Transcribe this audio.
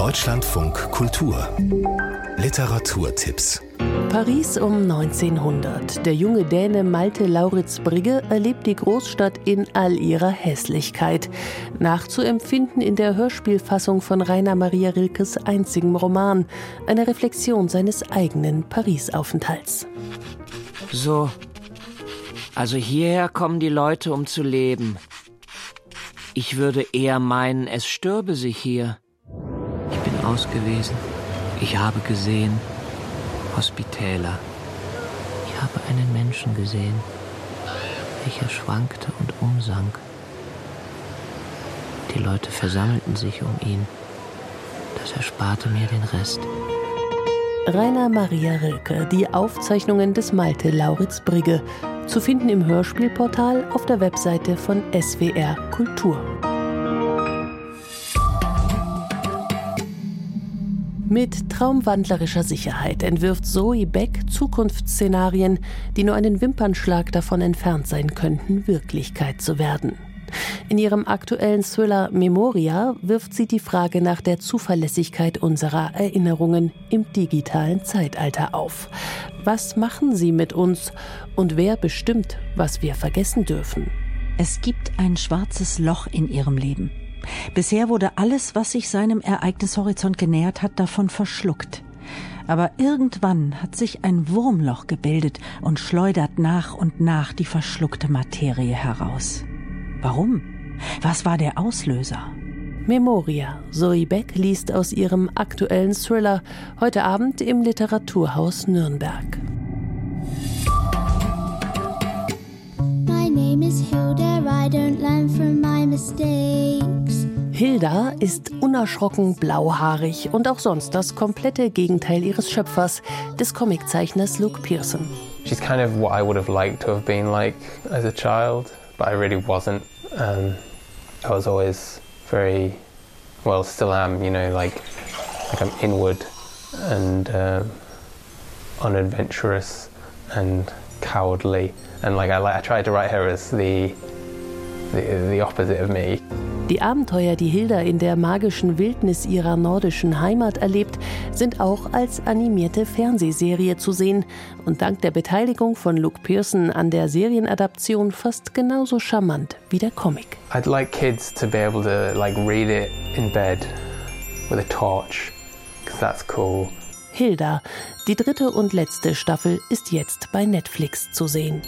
Deutschlandfunk Kultur Literaturtipps Paris um 1900. Der junge Däne Malte Lauritz Brigge erlebt die Großstadt in all ihrer Hässlichkeit. Nachzuempfinden in der Hörspielfassung von Rainer Maria Rilkes einzigem Roman, eine Reflexion seines eigenen Paris-Aufenthalts. So, also hierher kommen die Leute, um zu leben. Ich würde eher meinen, es stürbe sich hier. Ich bin ausgewesen. Ich habe gesehen. Hospitäler. Ich habe einen Menschen gesehen, welcher schwankte und umsank. Die Leute versammelten sich um ihn. Das ersparte mir den Rest. Rainer Maria Rilke, die Aufzeichnungen des Malte Lauritz Brigge, zu finden im Hörspielportal auf der Webseite von SWR Kultur. Mit traumwandlerischer Sicherheit entwirft Zoe Beck Zukunftsszenarien, die nur einen Wimpernschlag davon entfernt sein könnten, Wirklichkeit zu werden. In ihrem aktuellen Thriller Memoria wirft sie die Frage nach der Zuverlässigkeit unserer Erinnerungen im digitalen Zeitalter auf. Was machen sie mit uns und wer bestimmt, was wir vergessen dürfen? Es gibt ein schwarzes Loch in ihrem Leben. Bisher wurde alles, was sich seinem Ereignishorizont genähert hat, davon verschluckt. Aber irgendwann hat sich ein Wurmloch gebildet und schleudert nach und nach die verschluckte Materie heraus. Warum? Was war der Auslöser? Memoria. Zoe Beck liest aus ihrem aktuellen Thriller heute Abend im Literaturhaus Nürnberg. My name is Hilda. I don't learn from my mistakes. Hilda ist unerschrocken blauhaarig und auch sonst das komplette Gegenteil ihres Schöpfers, des Comiczeichners Luke Pearson. She's kind of what I would have liked to have been like as a child, but I really wasn't. Um, I was always very, well, still am, you know, like, like I'm inward and uh, unadventurous and cowardly. And like I, I tried to write her as the, the, the opposite of me. Die Abenteuer, die Hilda in der magischen Wildnis ihrer nordischen Heimat erlebt, sind auch als animierte Fernsehserie zu sehen und dank der Beteiligung von Luke Pearson an der Serienadaption fast genauso charmant wie der Comic. I'd like kids to be able to like read it in bed with a torch, because that's cool. Hilda, die dritte und letzte Staffel ist jetzt bei Netflix zu sehen.